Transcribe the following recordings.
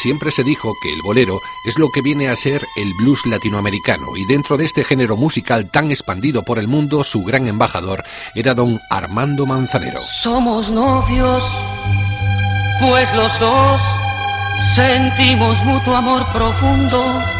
siempre se dijo que el bolero es lo que viene a ser el blues latinoamericano y dentro de este género musical tan expandido por el mundo, su gran embajador era don Armando Manzanero. Somos novios, pues los dos sentimos mutuo amor profundo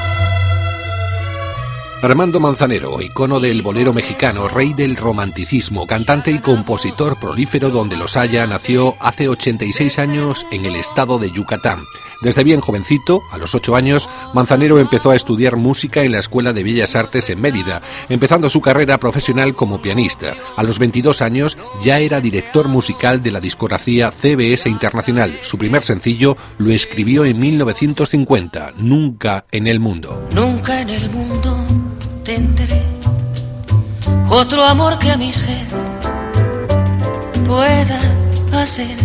Armando Manzanero, icono del bolero mexicano, rey del romanticismo, cantante y compositor prolífero donde los haya, nació hace 86 años en el estado de Yucatán. Desde bien jovencito, a los 8 años, Manzanero empezó a estudiar música en la Escuela de Bellas Artes en Mérida, empezando su carrera profesional como pianista. A los 22 años ya era director musical de la discografía CBS Internacional. Su primer sencillo lo escribió en 1950, Nunca en el mundo. Nunca en el mundo tendré otro amor que a mi ser pueda hacer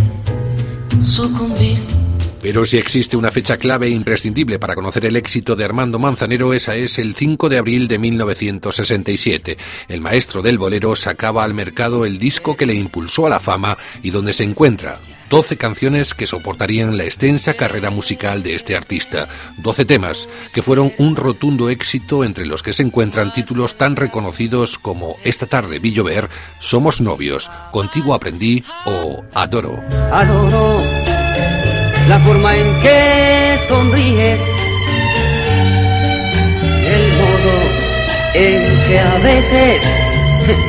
sucumbir. Pero si existe una fecha clave e imprescindible para conocer el éxito de Armando Manzanero, esa es el 5 de abril de 1967. El maestro del bolero sacaba al mercado el disco que le impulsó a la fama y donde se encuentra 12 canciones que soportarían la extensa carrera musical de este artista. 12 temas que fueron un rotundo éxito entre los que se encuentran títulos tan reconocidos como Esta tarde vi llover, Somos novios, Contigo aprendí o Adoro. Adoro la forma en que sonríes el modo en que a veces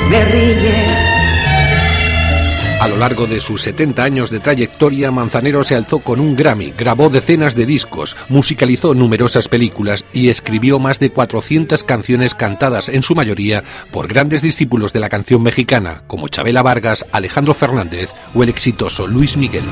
me riñes a lo largo de sus 70 años de trayectoria, Manzanero se alzó con un Grammy, grabó decenas de discos, musicalizó numerosas películas y escribió más de 400 canciones cantadas en su mayoría por grandes discípulos de la canción mexicana como Chabela Vargas, Alejandro Fernández o el exitoso Luis Miguel.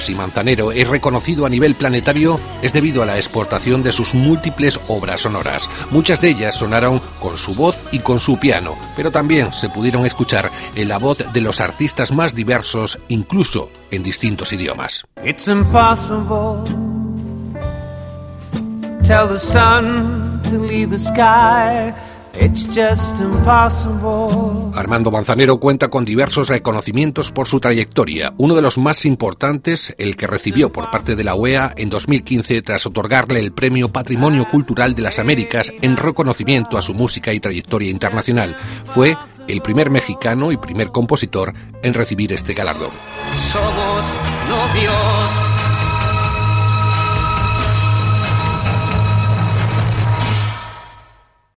Si Manzanero es reconocido a nivel planetario es debido a la exportación de sus múltiples obras sonoras. Muchas de ellas sonaron con su voz y con su piano, pero también se pudieron escuchar en la voz de los artistas más diversos, incluso en distintos idiomas. Armando Manzanero cuenta con diversos reconocimientos por su trayectoria. Uno de los más importantes, el que recibió por parte de la OEA en 2015 tras otorgarle el Premio Patrimonio Cultural de las Américas en reconocimiento a su música y trayectoria internacional. Fue el primer mexicano y primer compositor en recibir este galardón. Somos novios